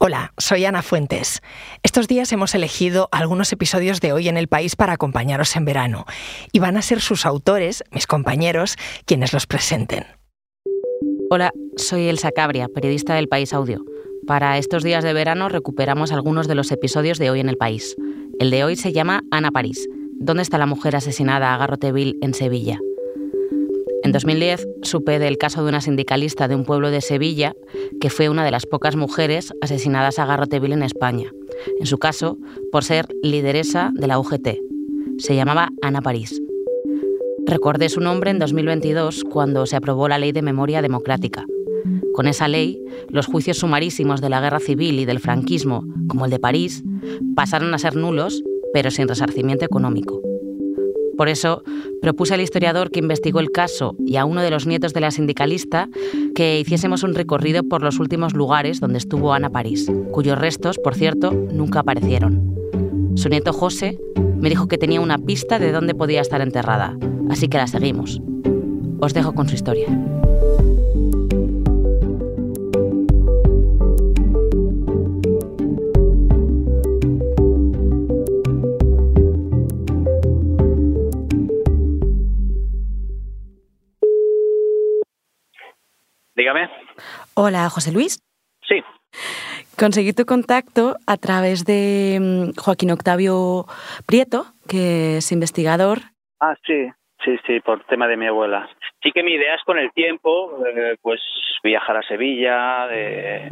Hola, soy Ana Fuentes. Estos días hemos elegido algunos episodios de Hoy en el País para acompañaros en verano y van a ser sus autores, mis compañeros, quienes los presenten. Hola, soy Elsa Cabria, periodista del País Audio. Para estos días de verano recuperamos algunos de los episodios de Hoy en el País. El de hoy se llama Ana París. ¿Dónde está la mujer asesinada a Garroteville en Sevilla? En 2010 supe del caso de una sindicalista de un pueblo de Sevilla que fue una de las pocas mujeres asesinadas a garroteville en España. En su caso, por ser lideresa de la UGT. Se llamaba Ana París. Recordé su nombre en 2022 cuando se aprobó la Ley de Memoria Democrática. Con esa ley, los juicios sumarísimos de la guerra civil y del franquismo, como el de París, pasaron a ser nulos, pero sin resarcimiento económico. Por eso propuse al historiador que investigó el caso y a uno de los nietos de la sindicalista que hiciésemos un recorrido por los últimos lugares donde estuvo Ana París, cuyos restos, por cierto, nunca aparecieron. Su nieto José me dijo que tenía una pista de dónde podía estar enterrada, así que la seguimos. Os dejo con su historia. Hola, José Luis. Sí. Conseguí tu contacto a través de mm, Joaquín Octavio Prieto, que es investigador. Ah, sí, sí, sí, por tema de mi abuela. Sí que mi idea es con el tiempo, eh, pues viajar a Sevilla.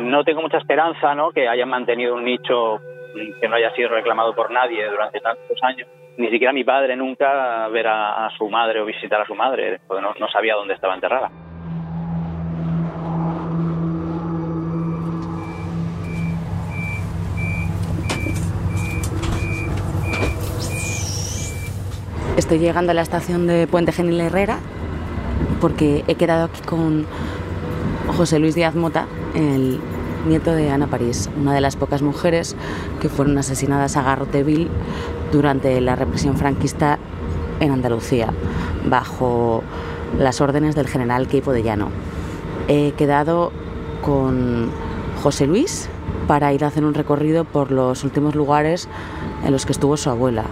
No tengo mucha esperanza, ¿no? Que hayan mantenido un nicho que no haya sido reclamado por nadie durante tantos años. Ni siquiera mi padre nunca ver a, su madre o visitar a su madre, porque no sabía dónde estaba enterrada. Estoy llegando a la estación de Puente Genil Herrera porque he quedado aquí con José Luis Díaz Mota, el nieto de Ana París, una de las pocas mujeres que fueron asesinadas a Garroteville durante la represión franquista en Andalucía, bajo las órdenes del general Queipo de Llano. He quedado con José Luis para ir a hacer un recorrido por los últimos lugares en los que estuvo su abuela,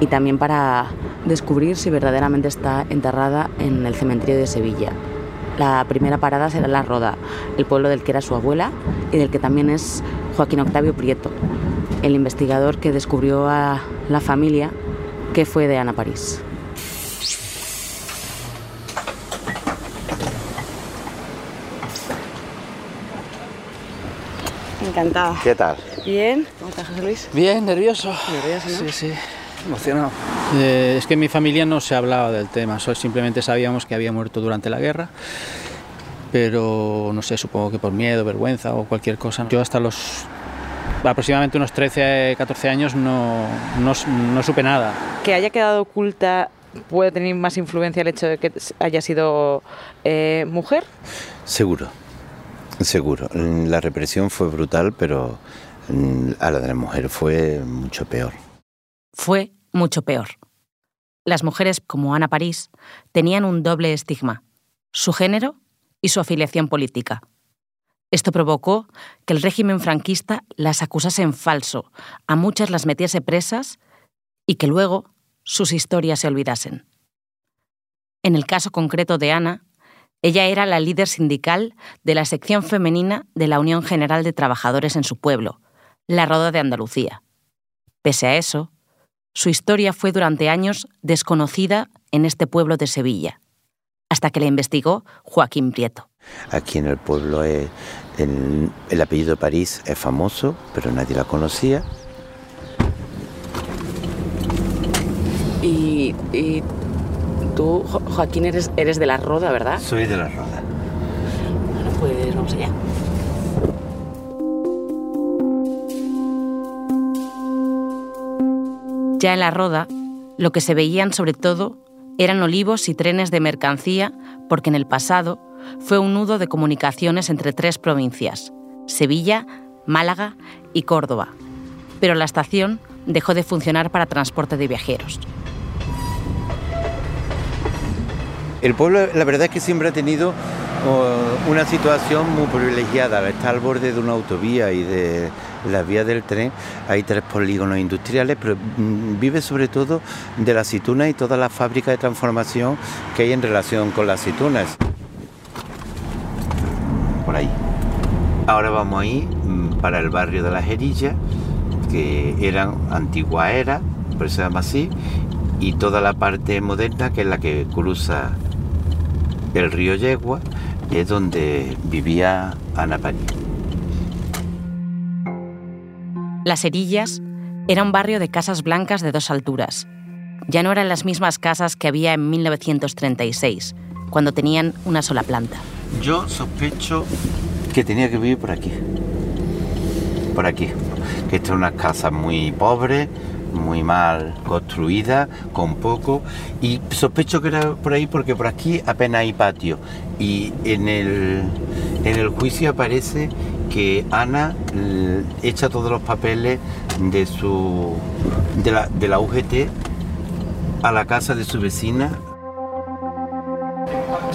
y también para descubrir si verdaderamente está enterrada en el cementerio de Sevilla. La primera parada será La Roda, el pueblo del que era su abuela y del que también es Joaquín Octavio Prieto, el investigador que descubrió a la familia que fue de Ana París. Encantada. ¿Qué tal? Bien. ¿Cómo estás, José Luis? Bien, nervioso. Nervioso, ¿no? Sí, sí emocionado. Eh, es que en mi familia no se hablaba del tema, simplemente sabíamos que había muerto durante la guerra, pero no sé, supongo que por miedo, vergüenza o cualquier cosa. Yo hasta los aproximadamente unos 13, 14 años no, no, supe nada. Que haya quedado oculta puede tener más influencia el hecho de que haya sido eh, mujer? Seguro, seguro. La represión fue brutal, pero mm, a la de la mujer fue mucho peor fue mucho peor. Las mujeres como Ana París tenían un doble estigma, su género y su afiliación política. Esto provocó que el régimen franquista las acusase en falso, a muchas las metiese presas y que luego sus historias se olvidasen. En el caso concreto de Ana, ella era la líder sindical de la sección femenina de la Unión General de Trabajadores en su pueblo, la Roda de Andalucía. Pese a eso, su historia fue durante años desconocida en este pueblo de Sevilla, hasta que la investigó Joaquín Prieto. Aquí en el pueblo el, apellido París es famoso, pero nadie la conocía. Y, tú, Joaquín, eres, eres de la Roda, ¿verdad? Soy de la Roda. Bueno, pues vamos allá. Ya en la Roda, lo que se veían sobre todo eran olivos y trenes de mercancía porque en el pasado fue un nudo de comunicaciones entre tres provincias, Sevilla, Málaga y Córdoba. Pero la estación dejó de funcionar para transporte de viajeros. El pueblo, la verdad es que siempre ha tenido una situación muy privilegiada. Está al borde de una autovía y de la vía del tren. Hay tres polígonos industriales, pero mm, vive sobre todo de la aceituna y toda la fábrica de transformación que hay en relación con las aceitunas. Por ahí. Ahora vamos ahí mm, para el barrio de las Jerillas, que eran antigua era, por se llama así, y toda la parte moderna que es la que cruza el río Yegua es donde vivía Ana París. Las Herillas era un barrio de casas blancas de dos alturas. Ya no eran las mismas casas que había en 1936, cuando tenían una sola planta. Yo sospecho que tenía que vivir por aquí. Por aquí. Que esta es una casa muy pobre, muy mal construida, con poco, y sospecho que era por ahí porque por aquí apenas hay patio. Y en el, en el juicio aparece que Ana echa todos los papeles de su de la, de la UGT a la casa de su vecina.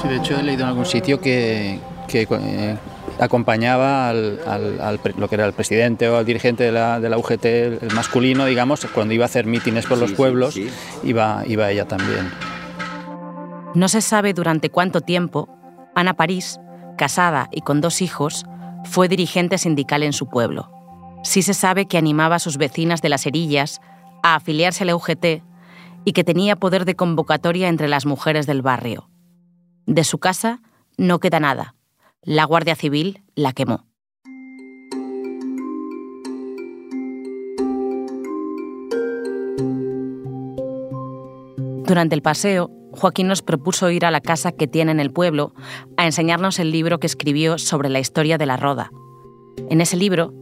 Sí, de hecho he leído en algún sitio que, que eh, acompañaba al, lo que era el presidente o al dirigente de la, de la, UGT, el masculino, digamos, cuando iba a hacer mítines por los pueblos, Iba, iba ella también. No se sabe durante cuánto tiempo Ana París, casada y con dos hijos, fue dirigente sindical en su pueblo. Sí se sabe que animaba a sus vecinas de las Herillas a afiliarse a la UGT y que tenía poder de convocatoria entre las mujeres del barrio. De su casa no queda nada, la Guardia Civil la quemó. Durante el paseo, Joaquín nos propuso ir a la casa que tiene en el pueblo a enseñarnos el libro que escribió sobre la historia de la Roda. En ese libro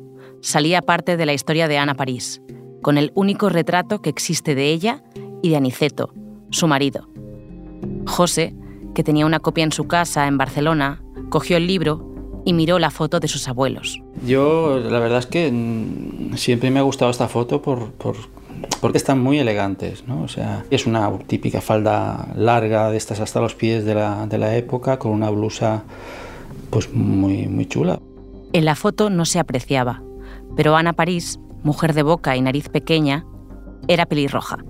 salía parte de la historia de Ana París, con el único retrato que existe de ella y de Aniceto, su marido. José, que tenía una copia en su casa en Barcelona, cogió el libro y miró la foto de sus abuelos. Yo, la verdad es que mm, siempre me ha gustado esta foto por, porque están muy elegantes, ¿no? O sea, es una típica falda larga de estas hasta los pies de la, de la época, con una blusa pues muy, muy chula. En la foto no se apreciaba, pero Ana París, mujer de boca y nariz pequeña, era pelirroja.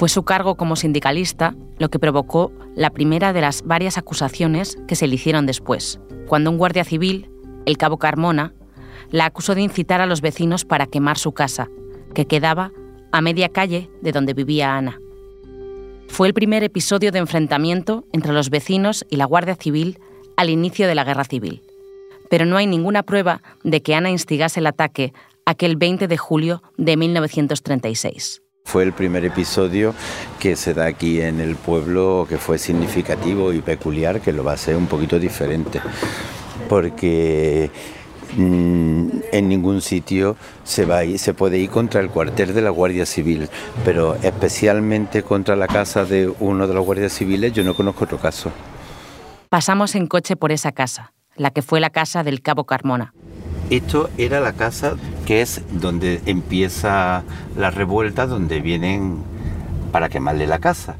Fue su cargo como sindicalista lo que provocó la primera de las varias acusaciones que se le hicieron después, cuando un guardia civil, el cabo Carmona, la acusó de incitar a los vecinos para quemar su casa, que quedaba a media calle de donde vivía Ana. Fue el primer episodio de enfrentamiento entre los vecinos y la Guardia Civil al inicio de la Guerra Civil. Pero no hay ninguna prueba de que Ana instigase el ataque aquel 20 de julio de 1936. Fue el primer episodio que se da aquí en el pueblo que fue significativo y peculiar, que lo va a ser un poquito diferente, porque mm, en ningún sitio se, va se puede ir contra el cuartel de la Guardia Civil, pero especialmente contra la casa de uno de los guardias civiles yo no conozco otro caso. Pasamos en coche por esa casa, la que fue la casa del cabo Carmona. Esto era la casa que es donde empieza la revuelta, donde vienen para quemarle la casa.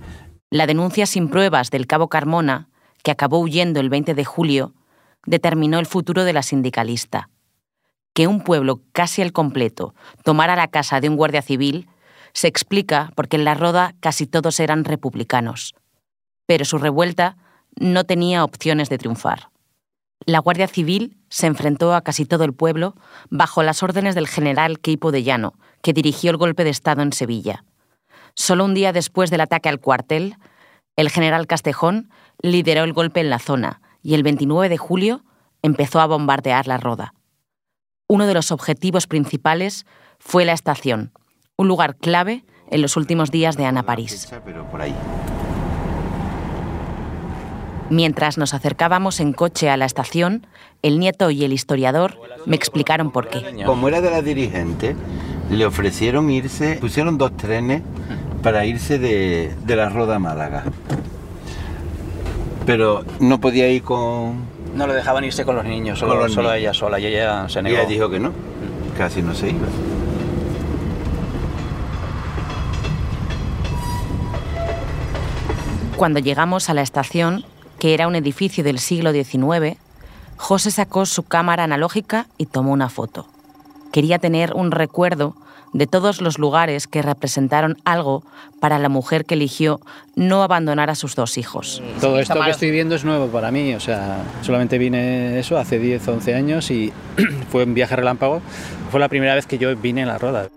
La denuncia sin pruebas del cabo Carmona, que acabó huyendo el 20 de julio, determinó el futuro de la sindicalista. Que un pueblo casi al completo tomara la casa de un guardia civil se explica porque en la Roda casi todos eran republicanos. Pero su revuelta no tenía opciones de triunfar. La Guardia Civil se enfrentó a casi todo el pueblo bajo las órdenes del general Queipo de Llano, que dirigió el golpe de Estado en Sevilla. Solo un día después del ataque al cuartel, el general Castejón lideró el golpe en la zona y el 29 de julio empezó a bombardear la Roda. Uno de los objetivos principales fue la estación, un lugar clave en los últimos días de Ana París. Mientras nos acercábamos en coche a la estación, el nieto y el historiador me explicaron por qué. Como era de la dirigente, le ofrecieron irse, pusieron dos trenes para irse de, la Roda Málaga. Pero no podía ir con... No le dejaban irse con los niños, solo, solo ella sola, y ella se negó. Y ella dijo que no, casi no se iba. Cuando llegamos a la estación, que era un edificio del siglo XIX, José sacó su cámara analógica y tomó una foto. Quería tener un recuerdo de todos los lugares que representaron algo para la mujer que eligió no abandonar a sus dos hijos. Todo esto que estoy viendo es nuevo para mí, o sea, solamente vine eso hace 10, 11 años y fue un viaje relámpago. Fue la primera vez que yo vine en la roda.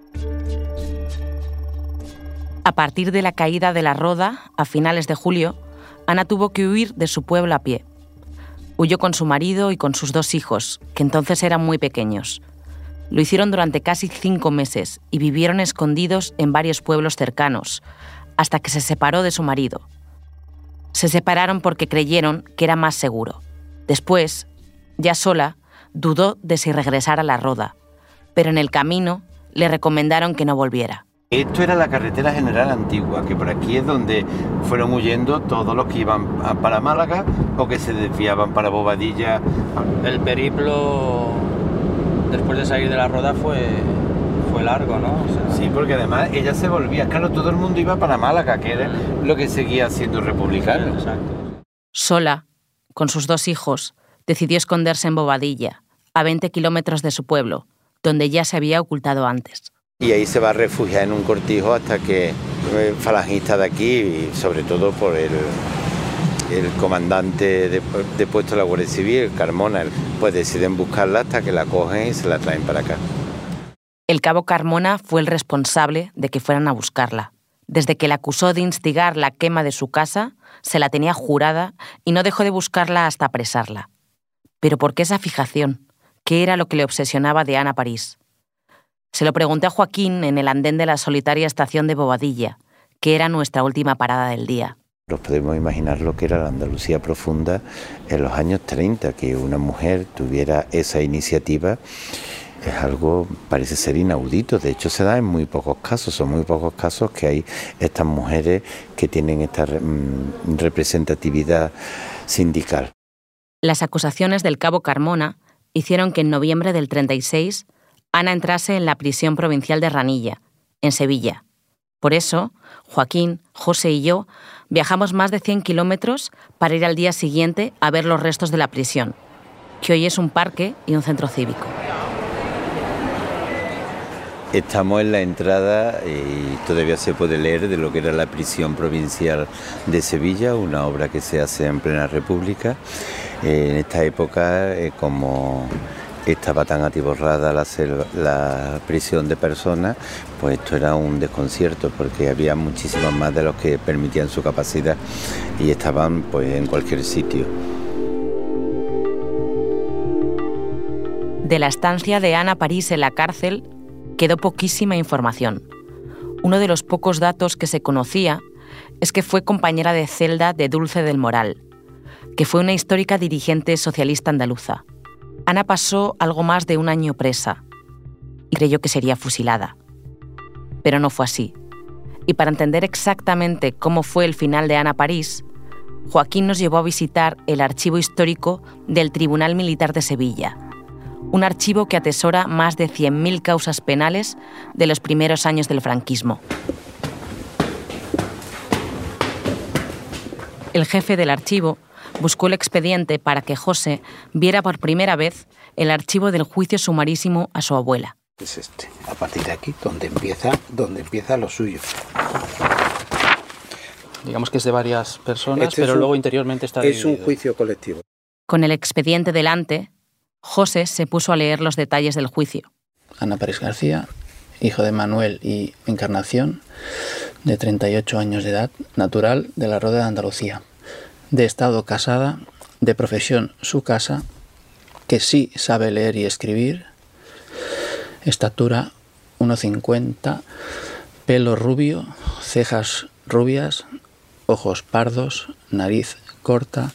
A partir de la caída de la roda, a finales de julio, Ana tuvo que huir de su pueblo a pie. Huyó con su marido y con sus dos hijos, que entonces eran muy pequeños. Lo hicieron durante casi cinco meses y vivieron escondidos en varios pueblos cercanos, hasta que se separó de su marido. Se separaron porque creyeron que era más seguro. Después, ya sola, dudó de si regresar a la roda, pero en el camino le recomendaron que no volviera. Esto era la carretera general antigua, que por aquí es donde fueron huyendo todos los que iban para Málaga o que se desviaban para Bobadilla. El periplo después de salir de la roda fue, fue largo, ¿no? sí, porque además ella se volvía, claro, todo el mundo iba para Málaga, que era lo que seguía siendo republicano. exacto. Sola, con sus dos hijos, decidió esconderse en Bobadilla, a 20 kilómetros de su pueblo, donde ya se había ocultado antes. Y ahí se va a refugiar en un cortijo hasta que el falangista de aquí, y sobre todo por el, el comandante de, puesto de la Guardia Civil, Carmona, pues deciden buscarla hasta que la cogen y se la traen para acá. El cabo Carmona fue el responsable de que fueran a buscarla. Desde que la acusó de instigar la quema de su casa, se la tenía jurada y no dejó de buscarla hasta apresarla. Pero ¿por qué esa fijación? ¿Qué era lo que le obsesionaba de Ana París? Se lo pregunté a Joaquín en el andén de la solitaria estación de Bobadilla, que era nuestra última parada del día. Nos podemos imaginar lo que era la Andalucía profunda en los años 30, que una mujer tuviera esa iniciativa es algo, parece ser inaudito, de hecho se da en muy pocos casos, son muy pocos casos que hay estas mujeres que tienen esta mm, representatividad sindical. Las acusaciones del cabo Carmona hicieron que en noviembre del 36 Ana entrase en la prisión provincial de Ranilla, en Sevilla. Por eso, Joaquín, José y yo viajamos más de 100 kilómetros para ir al día siguiente a ver los restos de la prisión, que hoy es un parque y un centro cívico. Estamos en la entrada y todavía se puede leer de lo que era la prisión provincial de Sevilla, una obra que se hace en plena república. En esta época, eh, como estaba tan atiborrada la, la prisión de personas, pues esto era un desconcierto porque había muchísimos más de los que permitían su capacidad y estaban pues en cualquier sitio. De la estancia de Ana París en la cárcel quedó poquísima información. Uno de los pocos datos que se conocía es que fue compañera de celda de Dulce del Moral, que fue una histórica dirigente socialista andaluza. Ana pasó algo más de un año presa y creyó que sería fusilada. Pero no fue así. Y para entender exactamente cómo fue el final de Ana París, Joaquín nos llevó a visitar el archivo histórico del Tribunal Militar de Sevilla, un archivo que atesora más de 100.000 causas penales de los primeros años del franquismo. El jefe del archivo buscó el expediente para que José viera por primera vez el archivo del juicio sumarísimo a su abuela. Es este, a partir de aquí, donde empieza, donde empieza lo suyo. Digamos que es de varias personas, este pero luego interiormente está Es un juicio colectivo. Con el expediente delante, José se puso a leer los detalles del juicio. Ana Pérez García, hijo de Manuel y Encarnación, de 38 años de edad, natural de la Roda de Andalucía de estado casada, de profesión su casa, que sí sabe leer y escribir, estatura 1,50, pelo rubio, cejas rubias, ojos pardos, nariz corta,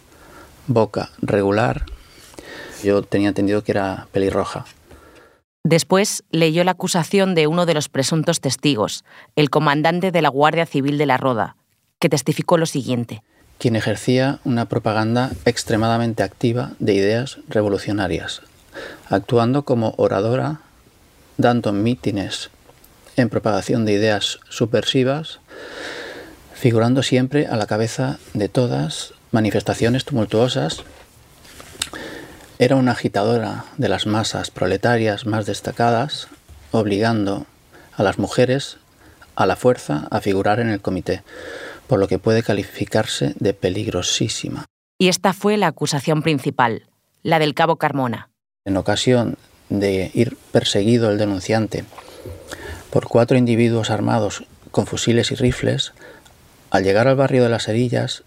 boca regular. Yo tenía entendido que era pelirroja. Después leyó la acusación de uno de los presuntos testigos, el comandante de la Guardia Civil de la Roda, que testificó lo siguiente quien ejercía una propaganda extremadamente activa de ideas revolucionarias, actuando como oradora, dando mítines en propagación de ideas subversivas, figurando siempre a la cabeza de todas manifestaciones tumultuosas, era una agitadora de las masas proletarias más destacadas, obligando a las mujeres a la fuerza a figurar en el comité, por lo que puede calificarse de peligrosísima. Y esta fue la acusación principal, la del cabo Carmona. En ocasión de ir perseguido el denunciante por cuatro individuos armados con fusiles y rifles, al llegar al barrio de las Herillas,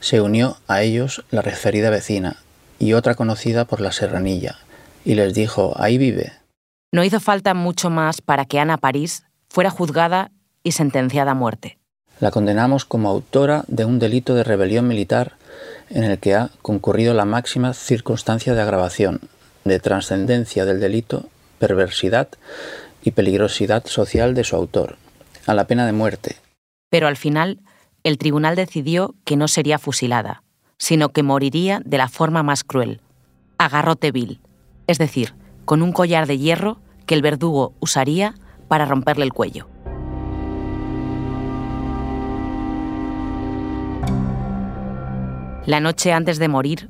se unió a ellos la referida vecina y otra conocida por la Serranilla, y les dijo, ahí vive. No hizo falta mucho más para que Ana París fuera juzgada y sentenciada a muerte. La condenamos como autora de un delito de rebelión militar en el que ha concurrido la máxima circunstancia de agravación, de trascendencia del delito, perversidad y peligrosidad social de su autor, a la pena de muerte. Pero al final, el tribunal decidió que no sería fusilada, sino que moriría de la forma más cruel, a garrote vil, es decir, con un collar de hierro que el verdugo usaría para romperle el cuello. La noche antes de morir,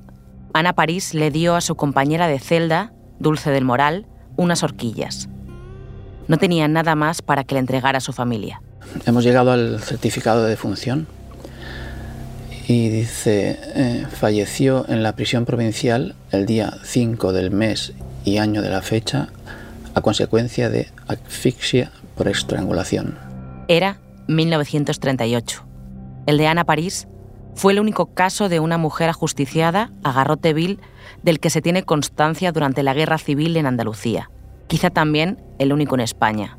Ana París le dio a su compañera de celda, Dulce del Moral, unas horquillas. No tenía nada más para que le entregara a su familia. Hemos llegado al certificado de defunción y dice, eh, falleció en la prisión provincial el día 5 del mes y año de la fecha a consecuencia de asfixia por estrangulación. Era 1938. El de Ana París fue el único caso de una mujer ajusticiada a garrote vil del que se tiene constancia durante la Guerra Civil en Andalucía. Quizá también el único en España.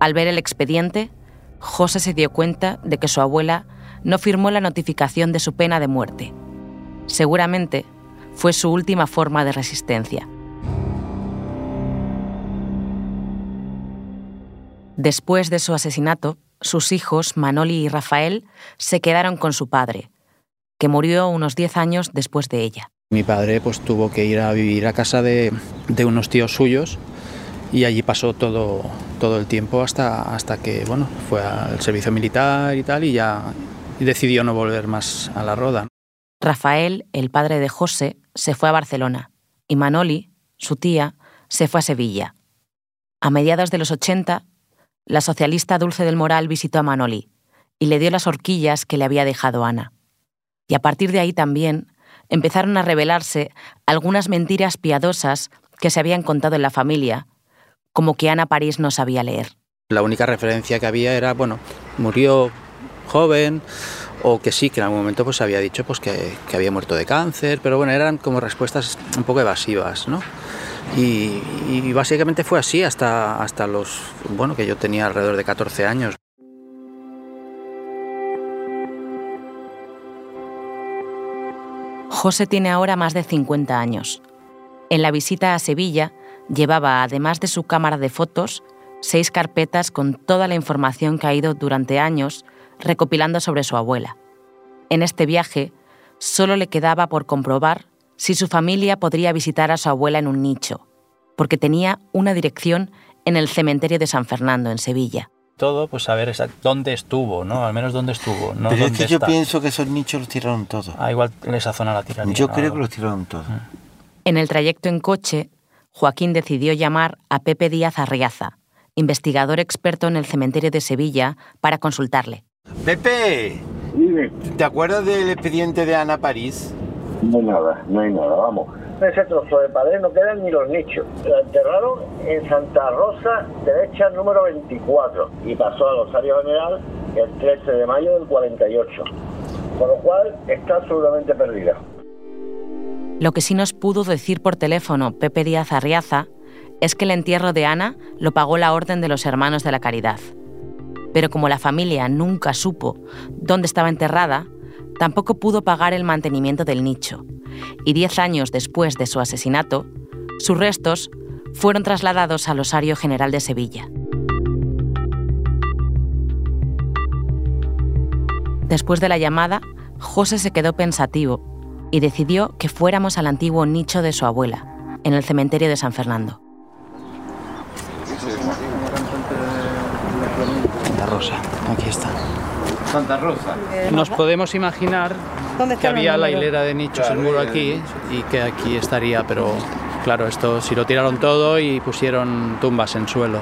Al ver el expediente, José se dio cuenta de que su abuela no firmó la notificación de su pena de muerte. Seguramente fue su última forma de resistencia. Después de su asesinato, sus hijos, Manoli y Rafael, se quedaron con su padre, que murió unos 10 años después de ella. Mi padre pues, tuvo que ir a vivir a casa de, unos tíos suyos y allí pasó todo, todo el tiempo hasta, hasta que bueno, fue al servicio militar y tal y ya decidió no volver más a la roda. Rafael, el padre de José, se fue a Barcelona y Manoli, su tía, se fue a Sevilla. A mediados de los 80, la socialista Dulce del Moral visitó a Manoli y le dio las horquillas que le había dejado Ana. Y a partir de ahí también empezaron a revelarse algunas mentiras piadosas que se habían contado en la familia, como que Ana París no sabía leer. La única referencia que había era, bueno, murió joven, o que sí, que en algún momento pues había dicho pues que, había muerto de cáncer, pero bueno, eran como respuestas un poco evasivas, ¿no? Y, y, básicamente fue así hasta, hasta los, bueno, que yo tenía alrededor de 14 años. José tiene ahora más de 50 años. En la visita a Sevilla llevaba, además de su cámara de fotos, seis carpetas con toda la información que ha ido durante años recopilando sobre su abuela. En este viaje solo le quedaba por comprobar si su familia podría visitar a su abuela en un nicho, porque tenía una dirección en el cementerio de San Fernando, en Sevilla todo, pues saber dónde estuvo, ¿no? Al menos dónde estuvo. No Pero es que yo pienso que esos nichos los tiraron todos. Ah, igual en esa zona la tiraron. Yo creo que los tiraron todos. Mm. En el trayecto en coche, Joaquín decidió llamar a Pepe Díaz Arriaza, investigador experto en el cementerio de Sevilla, para consultarle. Pepe, ¿te acuerdas del expediente de Ana París? No hay nada, no hay nada, vamos ese trozo de pared no quedan ni los nichos. La enterraron en Santa Rosa, derecha número 24, y pasó al Rosario General el 13 de mayo del 48. Con lo cual está absolutamente perdida. Lo que sí nos pudo decir por teléfono Pepe Díaz Arriaza es que el entierro de Ana lo pagó la Orden de los Hermanos de la Caridad. Pero como la familia nunca supo dónde estaba enterrada, tampoco pudo pagar el mantenimiento del nicho, y diez años después de su asesinato, sus restos fueron trasladados al Osario General de Sevilla. Después de la llamada, José se quedó pensativo y decidió que fuéramos al antiguo nicho de su abuela, en el cementerio de San Fernando. Rosa. Aquí está. Santa Rosa. Nos podemos imaginar que había la hilera de nichos, el muro aquí, y que aquí estaría, pero claro, esto si lo tiraron todo y pusieron tumbas en suelo.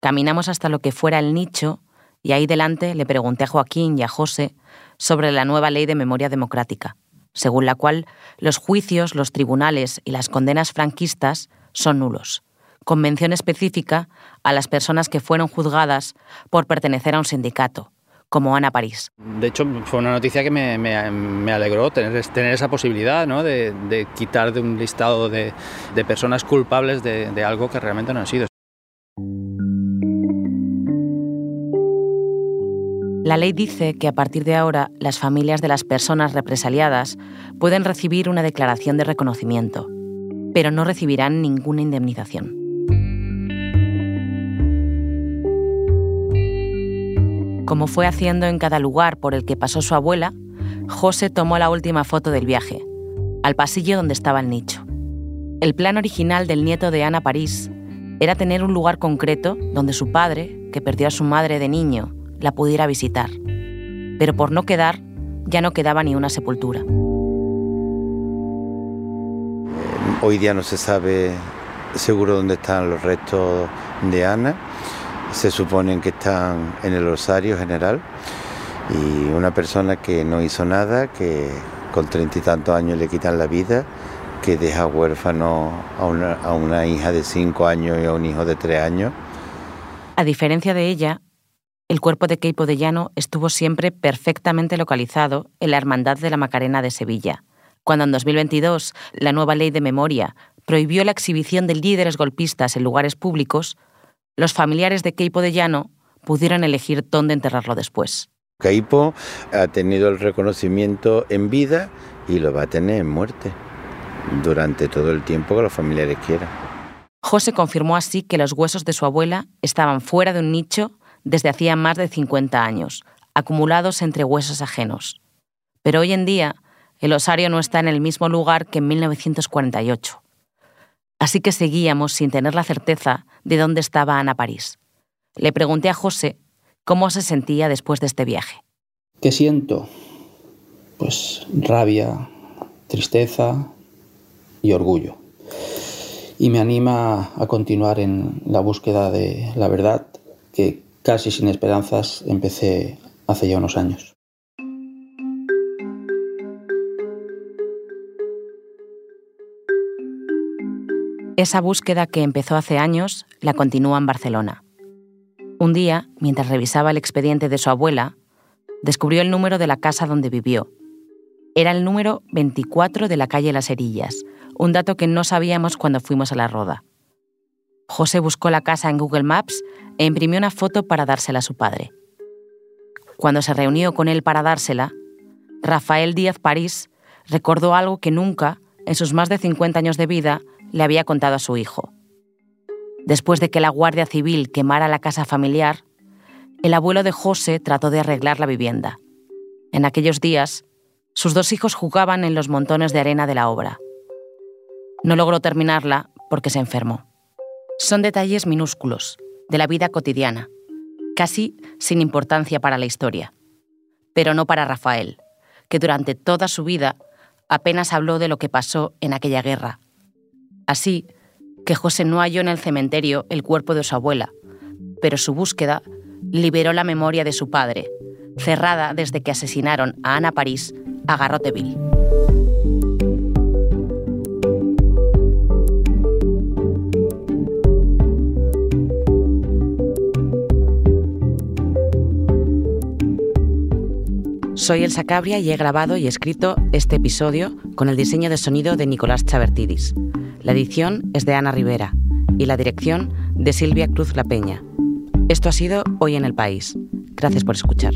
Caminamos hasta lo que fuera el nicho y ahí delante le pregunté a Joaquín y a José sobre la nueva ley de memoria democrática, según la cual los juicios, los tribunales y las condenas franquistas son nulos, con mención específica a las personas que fueron juzgadas por pertenecer a un sindicato, como Ana París. De hecho, fue una noticia que me, me, me alegró tener, tener, esa posibilidad ¿no? de, de, quitar de un listado de, de personas culpables de, de algo que realmente no han sido. La ley dice que a partir de ahora las familias de las personas represaliadas pueden recibir una declaración de reconocimiento, pero no recibirán ninguna indemnización. Como fue haciendo en cada lugar por el que pasó su abuela, José tomó la última foto del viaje, al pasillo donde estaba el nicho. El plan original del nieto de Ana París era tener un lugar concreto donde su padre, que perdió a su madre de niño, la pudiera visitar. Pero por no quedar, ya no quedaba ni una sepultura. Hoy día no se sabe seguro dónde están los restos de Ana. Se suponen que están en el Rosario General. Y una persona que no hizo nada, que con treinta y tantos años le quitan la vida, que deja huérfano a una, a una hija de cinco años y a un hijo de tres años. A diferencia de ella, el cuerpo de Keipo de Llano estuvo siempre perfectamente localizado en la Hermandad de la Macarena de Sevilla, cuando en 2022 la nueva ley de memoria prohibió la exhibición de líderes golpistas en lugares públicos, los familiares de Keipo de Llano pudieron elegir dónde enterrarlo después. Keipo ha tenido el reconocimiento en vida y lo va a tener en muerte durante todo el tiempo que los familiares quieran. José confirmó así que los huesos de su abuela estaban fuera de un nicho desde hacía más de 50 años, acumulados entre huesos ajenos. Pero hoy en día, el osario no está en el mismo lugar que en 1948. Así que seguíamos sin tener la certeza de dónde estaba Ana París. Le pregunté a José cómo se sentía después de este viaje. ¿Qué siento? Pues rabia, tristeza y orgullo. Y me anima a continuar en la búsqueda de la verdad que casi sin esperanzas empecé hace ya unos años. Esa búsqueda que empezó hace años la continúa en Barcelona. Un día, mientras revisaba el expediente de su abuela, descubrió el número de la casa donde vivió. Era el número 24 de la calle Las Herillas, un dato que no sabíamos cuando fuimos a la roda. José buscó la casa en Google Maps e imprimió una foto para dársela a su padre. Cuando se reunió con él para dársela, Rafael Díaz París recordó algo que nunca, en sus más de 50 años de vida, le había contado a su hijo. Después de que la Guardia Civil quemara la casa familiar, el abuelo de José trató de arreglar la vivienda. En aquellos días, sus dos hijos jugaban en los montones de arena de la obra. No logró terminarla porque se enfermó. Son detalles minúsculos, de la vida cotidiana, casi sin importancia para la historia. Pero no para Rafael, que durante toda su vida apenas habló de lo que pasó en aquella guerra. Así que José no halló en el cementerio el cuerpo de su abuela, pero su búsqueda liberó la memoria de su padre, cerrada desde que asesinaron a Ana París a Garroteville. Soy Elsa Cabria y he grabado y escrito este episodio con el diseño de sonido de Nicolás Chavertidis. La edición es de Ana Rivera y la dirección de Silvia Cruz La Peña. Esto ha sido Hoy en el País. Gracias por escuchar.